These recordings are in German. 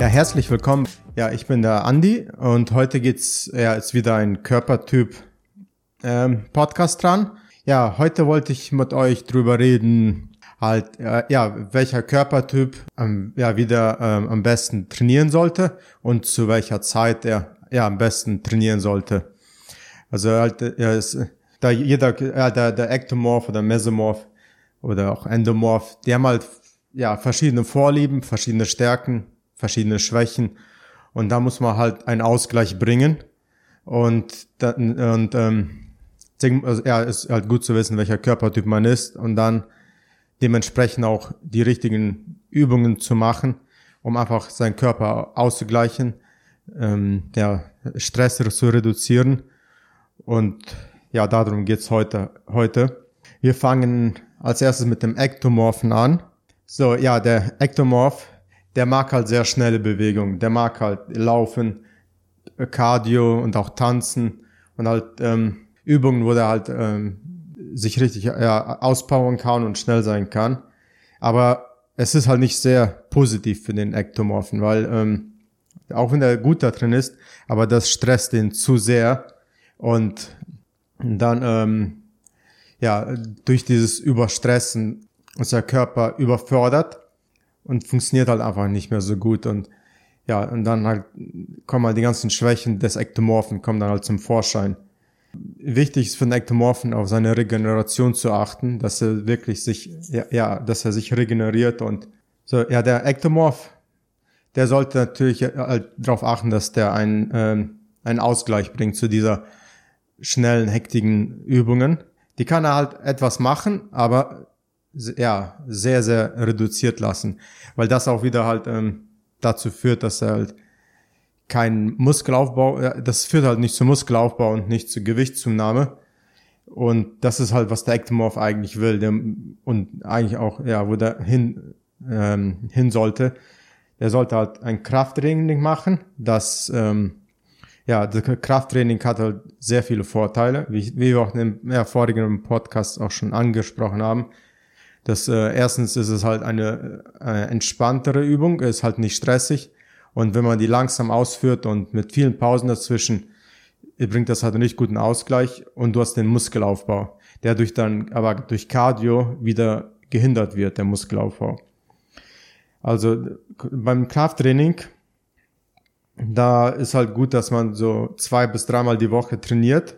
Ja, herzlich willkommen. Ja, ich bin der Andi und heute geht's ja jetzt wieder ein Körpertyp ähm, Podcast dran. Ja, heute wollte ich mit euch drüber reden, halt äh, ja, welcher Körpertyp ähm, ja wieder ähm, am besten trainieren sollte und zu welcher Zeit er ja am besten trainieren sollte. Also halt ja, ist, da jeder ja, der, der Ektomorph oder Mesomorph oder auch Endomorph, die haben halt ja verschiedene Vorlieben, verschiedene Stärken, verschiedene Schwächen und da muss man halt einen Ausgleich bringen und dann und ähm, also, ja, ist halt gut zu wissen, welcher Körpertyp man ist und dann dementsprechend auch die richtigen Übungen zu machen, um einfach seinen Körper auszugleichen, ähm, ja, Stress zu reduzieren und ja, darum geht's heute, heute. Wir fangen als erstes mit dem Ektomorphen an. So, ja, der Ektomorph, der mag halt sehr schnelle Bewegungen. Der mag halt laufen, Cardio und auch tanzen und halt ähm, Übungen, wo der halt ähm, sich richtig ja, auspowern kann und schnell sein kann. Aber es ist halt nicht sehr positiv für den Ektomorphen, weil ähm, auch wenn er gut da drin ist, aber das stresst ihn zu sehr und dann ähm, ja durch dieses Überstressen der Körper überfordert und funktioniert halt einfach nicht mehr so gut und ja und dann halt kommen halt die ganzen Schwächen des Ektomorphen kommen dann halt zum Vorschein. Wichtig ist für den Ektomorphen auf seine Regeneration zu achten, dass er wirklich sich ja, ja dass er sich regeneriert und so ja der Ektomorph der sollte natürlich halt darauf achten, dass der einen ähm, einen Ausgleich bringt zu dieser schnellen, hektigen Übungen. Die kann er halt etwas machen, aber ja, sehr, sehr reduziert lassen. Weil das auch wieder halt ähm, dazu führt, dass er halt kein Muskelaufbau, das führt halt nicht zu Muskelaufbau und nicht zu Gewichtszunahme. Und das ist halt, was der Ectomorph eigentlich will der, und eigentlich auch, ja, wo der hin, ähm, hin sollte. Der sollte halt ein Krafttraining machen, das ähm, ja, das Krafttraining hat halt sehr viele Vorteile, wie, wie wir auch dem ja, vorigen Podcast auch schon angesprochen haben. Das äh, erstens ist es halt eine äh, entspanntere Übung, ist halt nicht stressig. Und wenn man die langsam ausführt und mit vielen Pausen dazwischen, bringt das halt einen nicht guten Ausgleich. Und du hast den Muskelaufbau, der durch dann aber durch Cardio wieder gehindert wird, der Muskelaufbau. Also beim Krafttraining da ist halt gut, dass man so zwei bis dreimal die Woche trainiert,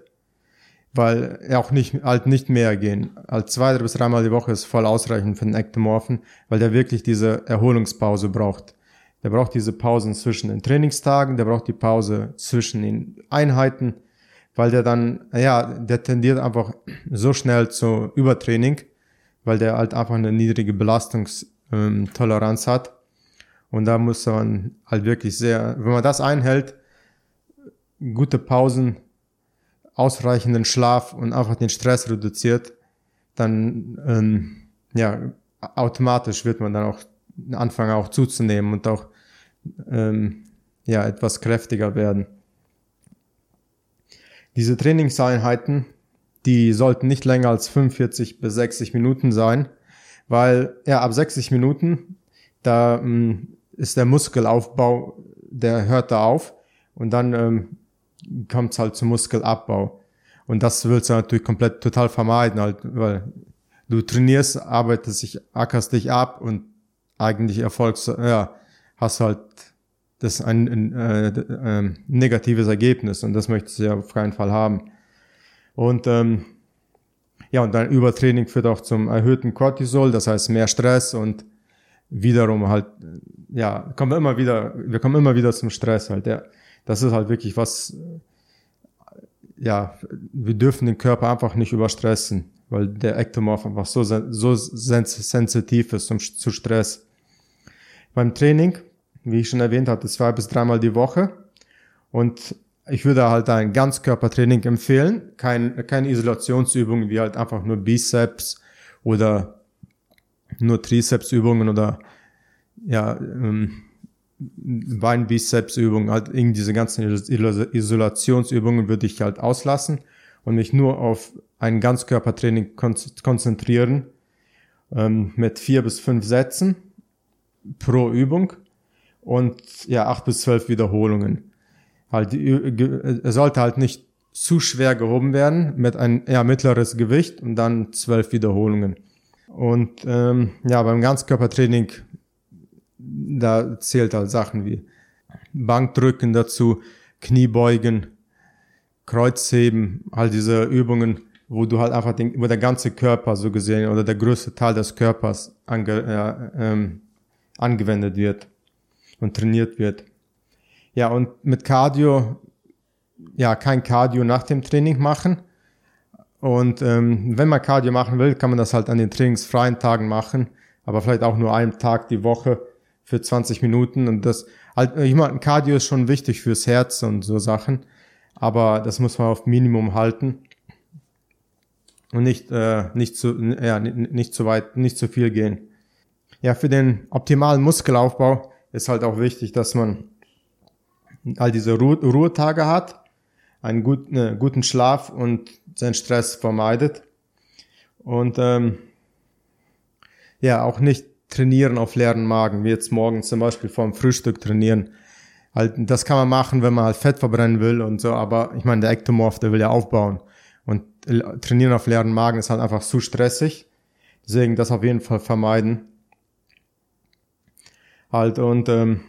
weil auch nicht, halt nicht mehr gehen. Halt zwei bis dreimal die Woche ist voll ausreichend für den Ektomorphen, weil der wirklich diese Erholungspause braucht. Der braucht diese Pausen zwischen den Trainingstagen, der braucht die Pause zwischen den Einheiten, weil der dann, ja, der tendiert einfach so schnell zu Übertraining, weil der halt einfach eine niedrige Belastungstoleranz hat und da muss man halt wirklich sehr, wenn man das einhält, gute Pausen, ausreichenden Schlaf und einfach den Stress reduziert, dann ähm, ja automatisch wird man dann auch anfangen auch zuzunehmen und auch ähm, ja etwas kräftiger werden. Diese Trainingseinheiten, die sollten nicht länger als 45 bis 60 Minuten sein, weil ja ab 60 Minuten da ähm, ist der Muskelaufbau, der hört da auf und dann ähm, kommt es halt zum Muskelabbau. Und das willst du natürlich komplett total vermeiden, halt, weil du trainierst, arbeitest dich, ackerst dich ab und eigentlich erfolgst, ja, hast halt das ein, ein äh, äh, negatives Ergebnis und das möchtest du ja auf keinen Fall haben. Und ähm, ja, und dein Übertraining führt auch zum erhöhten Cortisol, das heißt mehr Stress und wiederum halt, ja, kommen wir immer wieder, wir kommen immer wieder zum Stress halt, ja. Das ist halt wirklich was, ja, wir dürfen den Körper einfach nicht überstressen, weil der Ektomorph einfach so, so sensitiv ist zum, zu Stress. Beim Training, wie ich schon erwähnt hatte, zwei bis dreimal die Woche und ich würde halt ein Ganzkörpertraining empfehlen, kein, keine Isolationsübungen wie halt einfach nur Bizeps oder nur Trizepsübungen oder ja, ähm, Beinbizepsübungen, halt irgendwie diese ganzen Isolationsübungen würde ich halt auslassen und mich nur auf ein Ganzkörpertraining konzentrieren ähm, mit vier bis fünf Sätzen pro Übung und ja, acht bis zwölf Wiederholungen. Halt, er sollte halt nicht zu schwer gehoben werden mit ein ja, mittleres Gewicht und dann zwölf Wiederholungen. Und ähm, ja, beim Ganzkörpertraining, da zählt halt Sachen wie Bankdrücken dazu, Kniebeugen, Kreuzheben, all diese Übungen, wo du halt einfach den, wo der ganze Körper so gesehen oder der größte Teil des Körpers ange, ja, ähm, angewendet wird und trainiert wird. Ja, und mit Cardio, ja, kein Cardio nach dem Training machen. Und ähm, wenn man Cardio machen will, kann man das halt an den trainingsfreien Tagen machen, aber vielleicht auch nur einen Tag die Woche für 20 Minuten. Und das, halt, ich meine, Cardio ist schon wichtig fürs Herz und so Sachen, aber das muss man auf Minimum halten und nicht äh, nicht zu ja nicht zu weit, nicht zu viel gehen. Ja, für den optimalen Muskelaufbau ist halt auch wichtig, dass man all diese Ruhe, Ruhetage hat, einen guten, äh, guten Schlaf und seinen Stress vermeidet. Und ähm, ja, auch nicht trainieren auf leeren Magen, wie jetzt morgens zum Beispiel vorm Frühstück trainieren. Halt, das kann man machen, wenn man halt Fett verbrennen will und so, aber ich meine, der Ektomorph, der will ja aufbauen. Und trainieren auf leeren Magen ist halt einfach zu stressig. Deswegen das auf jeden Fall vermeiden. Halt und ähm,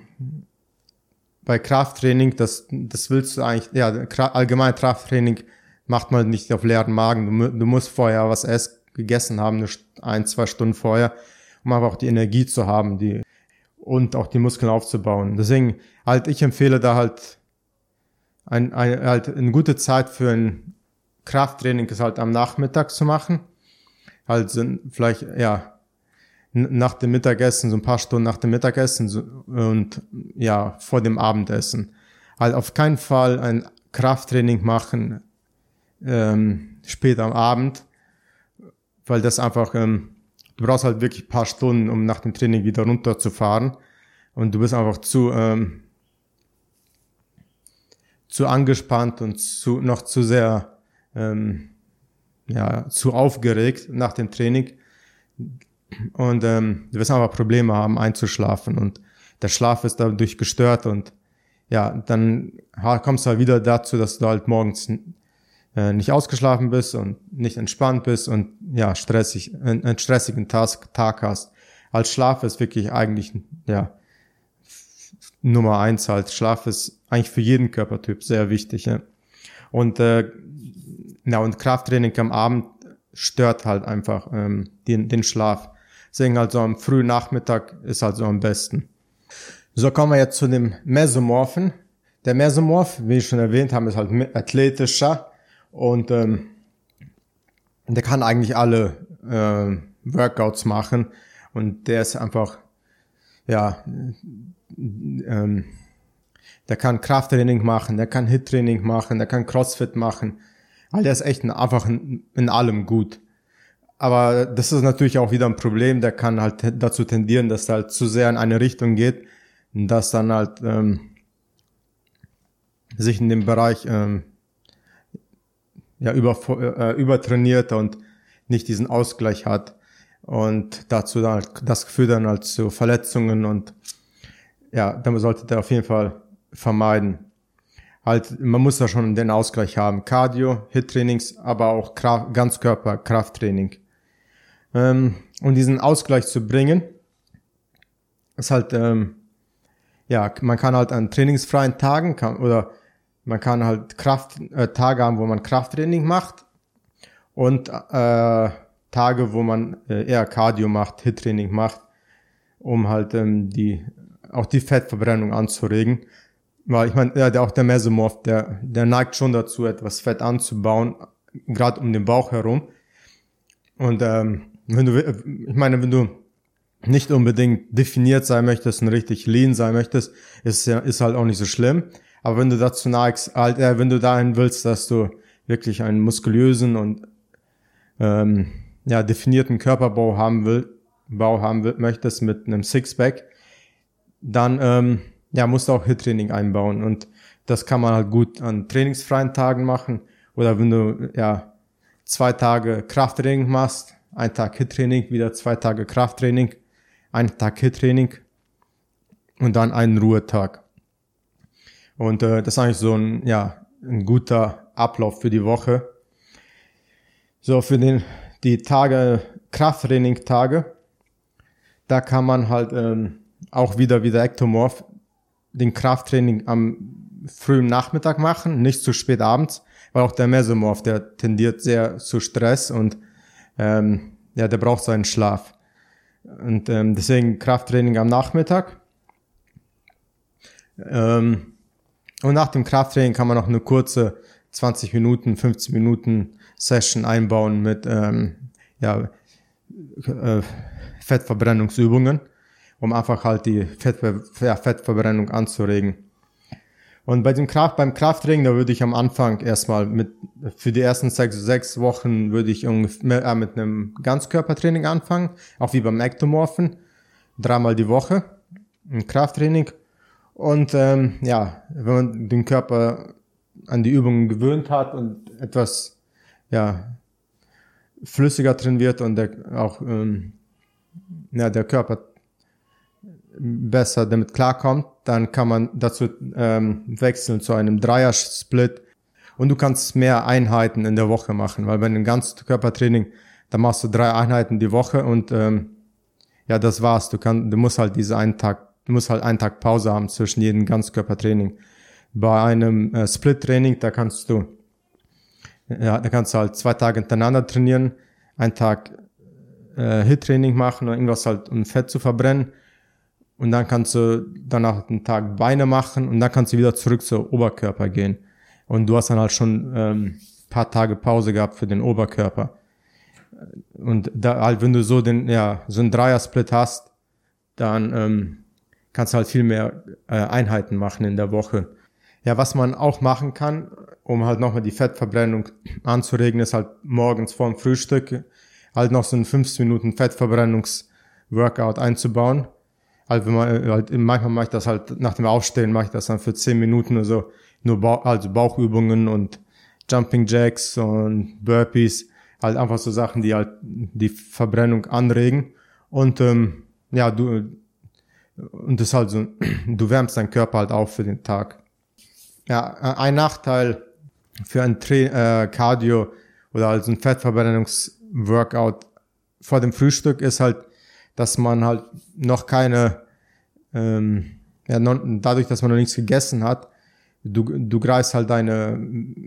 bei Krafttraining, das, das willst du eigentlich, ja, allgemein Krafttraining macht man nicht auf leeren Magen. Du, du musst vorher was essen, gegessen haben, ein, zwei Stunden vorher, um aber auch die Energie zu haben, die, und auch die Muskeln aufzubauen. Deswegen halt, ich empfehle da halt ein, ein, halt eine gute Zeit für ein Krafttraining ist halt am Nachmittag zu machen. Halt sind vielleicht, ja, nach dem Mittagessen, so ein paar Stunden nach dem Mittagessen so, und ja, vor dem Abendessen. Halt auf keinen Fall ein Krafttraining machen ähm, später am Abend, weil das einfach, ähm, du brauchst halt wirklich paar Stunden, um nach dem Training wieder runterzufahren. Und du bist einfach zu, ähm, zu angespannt und zu, noch zu sehr ähm, ja, zu aufgeregt nach dem Training. Und ähm, du wirst einfach Probleme haben einzuschlafen. Und der Schlaf ist dadurch gestört. Und ja, dann kommst du halt wieder dazu, dass du halt morgens äh, nicht ausgeschlafen bist und nicht entspannt bist und ja, stressig, einen, einen stressigen Tag, Tag hast. Als Schlaf ist wirklich eigentlich, ja, Nummer eins halt. Schlaf ist eigentlich für jeden Körpertyp sehr wichtig. Ja. Und äh, ja, und Krafttraining am Abend stört halt einfach ähm, den, den Schlaf. Deswegen halt so am frühen Nachmittag ist halt so am besten. So kommen wir jetzt zu dem Mesomorphen. Der Mesomorph, wie ich schon erwähnt habe, ist halt athletischer und ähm, der kann eigentlich alle äh, Workouts machen. Und der ist einfach, ja, ähm, der kann Krafttraining machen, der kann Hit-Training machen, der kann Crossfit machen, weil der ist echt einfach in, in allem gut. Aber das ist natürlich auch wieder ein Problem, der kann halt dazu tendieren, dass er halt zu sehr in eine Richtung geht, dass dann halt ähm, sich in dem Bereich ähm, ja über, äh, übertrainiert und nicht diesen Ausgleich hat und dazu dann halt, das führt dann halt zu Verletzungen und ja, damit sollte der auf jeden Fall vermeiden halt, man muss da schon den Ausgleich haben. Cardio, Hit-Trainings, aber auch Kraft, Ganzkörper, Krafttraining. Ähm, um diesen Ausgleich zu bringen, ist halt, ähm, ja, man kann halt an trainingsfreien Tagen kann, oder man kann halt Kraft, äh, Tage haben, wo man Krafttraining macht und äh, Tage, wo man äh, eher Cardio macht, Hit-Training macht, um halt ähm, die auch die Fettverbrennung anzuregen. Weil ich meine, ja, der, auch der Mesomorph, der, der neigt schon dazu, etwas Fett anzubauen, gerade um den Bauch herum. Und ähm, wenn du, ich meine, wenn du nicht unbedingt definiert sein möchtest und richtig lean sein möchtest, ist ja ist halt auch nicht so schlimm. Aber wenn du dazu neigst, halt, äh, wenn du dahin willst, dass du wirklich einen muskulösen und ähm, ja definierten Körperbau haben will, Bau haben will, möchtest mit einem Sixpack, dann ähm, ja, musst du auch Hit-Training einbauen und das kann man halt gut an trainingsfreien Tagen machen oder wenn du ja zwei Tage Krafttraining machst, ein Tag Hit-Training, wieder zwei Tage Krafttraining, ein Tag Hit-Training und dann einen Ruhetag. Und äh, das ist eigentlich so ein, ja, ein guter Ablauf für die Woche. So, für den, die Tage, Krafttraining-Tage, da kann man halt ähm, auch wieder wie der Ektomorph den Krafttraining am frühen Nachmittag machen, nicht zu spät abends, weil auch der Mesomorph, der tendiert sehr zu Stress und ähm, ja, der braucht seinen Schlaf. Und ähm, deswegen Krafttraining am Nachmittag. Ähm, und nach dem Krafttraining kann man noch eine kurze 20 Minuten, 15 Minuten Session einbauen mit ähm, ja, äh, Fettverbrennungsübungen, um einfach halt die Fettver ja, Fettverbrennung anzuregen. Und bei dem Kraft, beim Krafttraining, da würde ich am Anfang erstmal mit, für die ersten sechs, sechs Wochen würde ich ungefähr äh, mit einem Ganzkörpertraining anfangen, auch wie beim Ektomorphen, dreimal die Woche, ein Krafttraining. Und ähm, ja, wenn man den Körper an die Übungen gewöhnt hat und etwas ja, flüssiger drin wird und der, auch ähm, ja, der Körper besser damit klarkommt, dann kann man dazu ähm, wechseln zu einem Dreier-Split und du kannst mehr Einheiten in der Woche machen, weil bei einem Ganzkörpertraining, da machst du drei Einheiten die Woche und ähm, ja, das war's. Du kannst, du musst halt diese einen Tag, du musst halt einen Tag Pause haben zwischen jedem Ganzkörpertraining. Bei einem äh, Split-Training, da kannst du, ja, da kannst du halt zwei Tage hintereinander trainieren, einen Tag äh, Hit-Training machen oder irgendwas halt, um Fett zu verbrennen und dann kannst du danach einen Tag Beine machen und dann kannst du wieder zurück zur Oberkörper gehen. Und du hast dann halt schon ähm, paar Tage Pause gehabt für den Oberkörper. Und da halt, wenn du so den, ja, so einen Dreier-Split hast, dann ähm, kannst halt viel mehr äh, Einheiten machen in der Woche. Ja, was man auch machen kann, um halt nochmal die Fettverbrennung anzuregen, ist halt morgens vorm Frühstück halt noch so ein 15 Minuten Fettverbrennungs-Workout einzubauen. Halt, wenn man, halt, manchmal mache ich das halt nach dem Aufstehen, mache ich das dann für zehn Minuten oder so, nur Bauch, also Bauchübungen und Jumping Jacks und Burpees, halt einfach so Sachen, die halt die Verbrennung anregen. Und ähm, ja, du und das halt so, du wärmst deinen Körper halt auf für den Tag. Ja, ein Nachteil für ein Tra äh, Cardio oder also ein Fettverbrennungsworkout vor dem Frühstück ist halt, dass man halt noch keine, ähm, ja, dadurch, dass man noch nichts gegessen hat, du, du greifst halt deine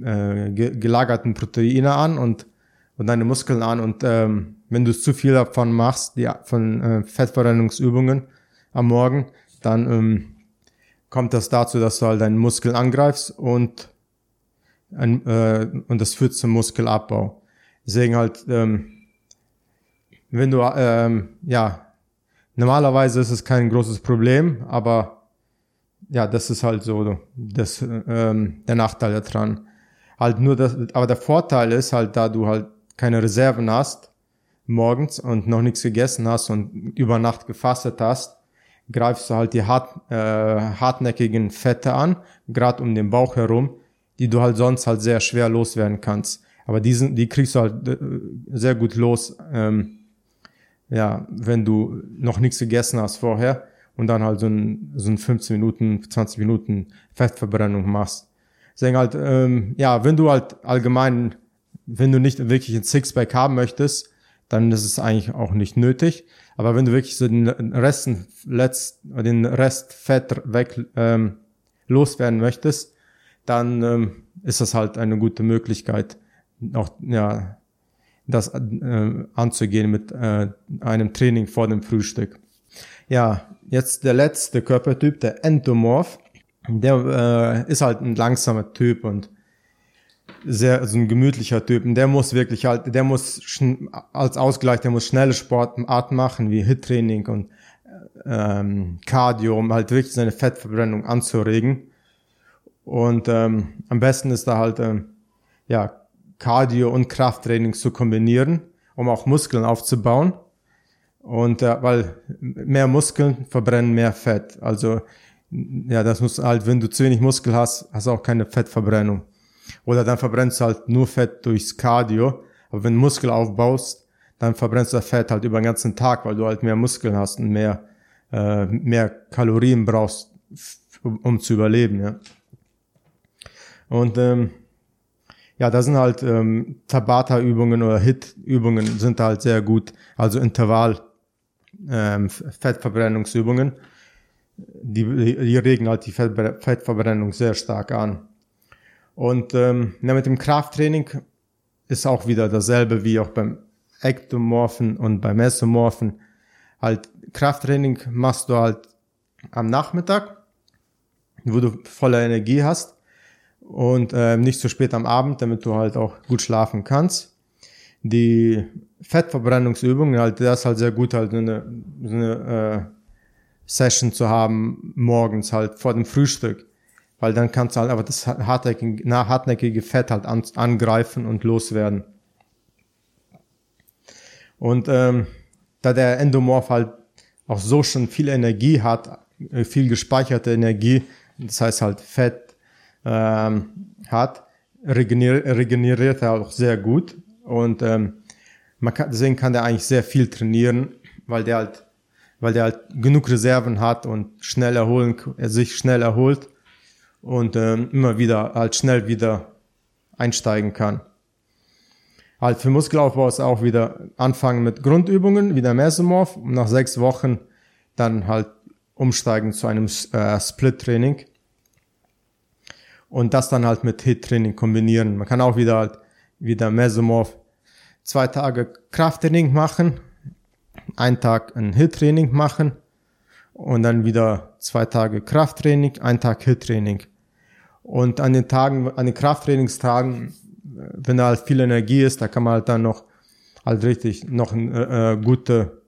äh, gelagerten Proteine an und, und deine Muskeln an und ähm, wenn du zu viel davon machst, die, von äh, Fettverbrennungsübungen am Morgen, dann ähm, kommt das dazu, dass du halt deinen Muskel angreifst und, ein, äh, und das führt zum Muskelabbau. Deswegen halt, ähm, wenn du, ähm, ja, normalerweise ist es kein großes Problem, aber ja, das ist halt so das, ähm, der Nachteil daran. Halt nur das, aber der Vorteil ist halt, da du halt keine Reserven hast morgens und noch nichts gegessen hast und über Nacht gefastet hast, greifst du halt die hart, äh, hartnäckigen Fette an, gerade um den Bauch herum, die du halt sonst halt sehr schwer loswerden kannst. Aber diesen, die kriegst du halt äh, sehr gut los, ähm, ja, wenn du noch nichts gegessen hast vorher und dann halt so ein, so ein 15 Minuten, 20 Minuten Fettverbrennung machst. Deswegen halt, ähm, ja, wenn du halt allgemein, wenn du nicht wirklich ein Sixpack haben möchtest, dann ist es eigentlich auch nicht nötig. Aber wenn du wirklich so den letzt, den Rest Fett weg ähm, loswerden möchtest, dann ähm, ist das halt eine gute Möglichkeit, auch ja das äh, anzugehen mit äh, einem Training vor dem Frühstück. Ja, jetzt der letzte Körpertyp, der Endomorph. Der äh, ist halt ein langsamer Typ und sehr so ein gemütlicher Typ. Und der muss wirklich halt, der muss als Ausgleich, der muss schnelle Sportarten machen wie Hit-Training und ähm, Cardio, um halt wirklich seine Fettverbrennung anzuregen. Und ähm, am besten ist da halt ähm, ja Cardio und Krafttraining zu kombinieren, um auch Muskeln aufzubauen. Und äh, weil mehr Muskeln verbrennen mehr Fett. Also ja, das muss halt, wenn du zu wenig Muskel hast, hast auch keine Fettverbrennung. Oder dann verbrennst du halt nur Fett durchs Cardio. Aber wenn du Muskel aufbaust, dann verbrennst du das Fett halt über den ganzen Tag, weil du halt mehr Muskeln hast und mehr äh, mehr Kalorien brauchst, um zu überleben. Ja. Und ähm, ja, da sind halt ähm, Tabata-Übungen oder Hit-Übungen sind halt sehr gut, also Intervall ähm, Fettverbrennungsübungen. Die, die regen halt die Fettverbrennung sehr stark an. Und ähm, ja, mit dem Krafttraining ist auch wieder dasselbe wie auch beim Ektomorphen und beim Mesomorphen. Halt Krafttraining machst du halt am Nachmittag, wo du voller Energie hast und äh, nicht so spät am Abend, damit du halt auch gut schlafen kannst. Die Fettverbrennungsübungen, halt, das ist halt sehr gut, halt eine, eine äh, Session zu haben morgens halt vor dem Frühstück, weil dann kannst du halt aber das hartnäckige, hartnäckige Fett halt an, angreifen und loswerden. Und ähm, da der Endomorph halt auch so schon viel Energie hat, äh, viel gespeicherte Energie, das heißt halt Fett ähm, hat, regeneriert, regeneriert er auch sehr gut und ähm, man kann, deswegen kann der eigentlich sehr viel trainieren, weil der halt, weil der halt genug Reserven hat und schnell erholen, er sich schnell erholt und ähm, immer wieder halt schnell wieder einsteigen kann. Halt für Muskelaufbau ist auch wieder anfangen mit Grundübungen, wieder Mesomorph und nach sechs Wochen dann halt umsteigen zu einem äh, Split-Training und das dann halt mit Hit-Training kombinieren. Man kann auch wieder halt wieder Mesomorph zwei Tage Krafttraining machen, einen Tag ein Hit-Training machen und dann wieder zwei Tage Krafttraining, einen Tag Hit-Training. Und an den Tagen, an den Krafttrainingstagen, wenn da halt viel Energie ist, da kann man halt dann noch halt richtig noch äh, äh, gute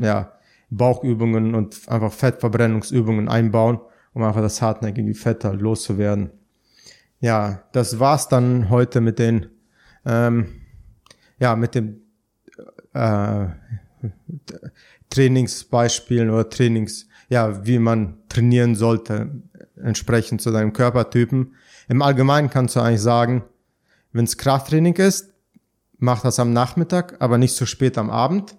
ja, Bauchübungen und einfach Fettverbrennungsübungen einbauen, um einfach das hartnäckige Fett halt loszuwerden. Ja, das war's dann heute mit den ähm, ja, mit dem äh, Trainingsbeispielen oder Trainings, ja, wie man trainieren sollte, entsprechend zu deinem Körpertypen. Im Allgemeinen kannst du eigentlich sagen, wenn es Krafttraining ist, mach das am Nachmittag, aber nicht so spät am Abend.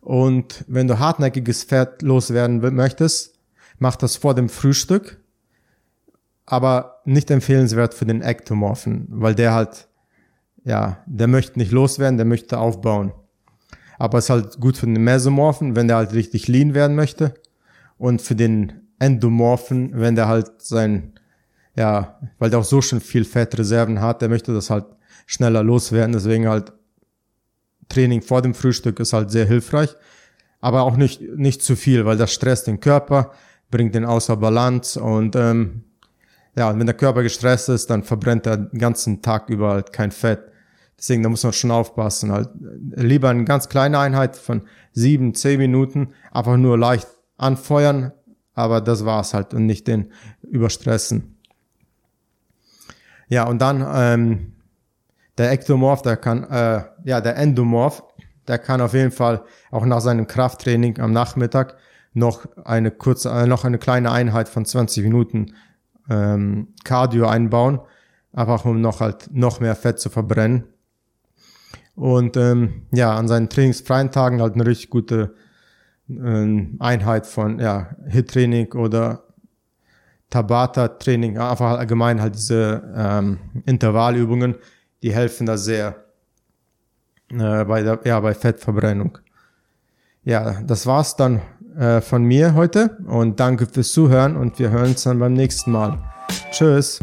Und wenn du hartnäckiges Fett loswerden möchtest, mach das vor dem Frühstück, aber nicht empfehlenswert für den Ektomorphen, weil der halt ja, der möchte nicht loswerden, der möchte aufbauen. Aber es ist halt gut für den Mesomorphen, wenn der halt richtig lean werden möchte. Und für den Endomorphen, wenn der halt sein, ja, weil der auch so schon viel Fettreserven hat, der möchte das halt schneller loswerden. Deswegen halt Training vor dem Frühstück ist halt sehr hilfreich. Aber auch nicht, nicht zu viel, weil das stresst den Körper, bringt den außer Balance und ähm, ja, und wenn der Körper gestresst ist, dann verbrennt er den ganzen Tag über halt kein Fett. Deswegen, da muss man schon aufpassen. Halt lieber eine ganz kleine Einheit von sieben, zehn Minuten, einfach nur leicht anfeuern, aber das war's halt und nicht den überstressen. Ja, und dann ähm, der Ektomorph, der kann, äh, ja, der Endomorph, der kann auf jeden Fall auch nach seinem Krafttraining am Nachmittag noch eine kurze, äh, noch eine kleine Einheit von 20 Minuten ähm, Cardio einbauen, einfach um noch halt noch mehr Fett zu verbrennen. Und ähm, ja, an seinen trainingsfreien Tagen halt eine richtig gute Einheit von ja, Hit-Training oder Tabata-Training, einfach allgemein halt diese ähm, Intervallübungen, die helfen da sehr äh, bei der, ja, bei Fettverbrennung. Ja, das war's dann äh, von mir heute und danke fürs Zuhören und wir hören uns dann beim nächsten Mal. Tschüss.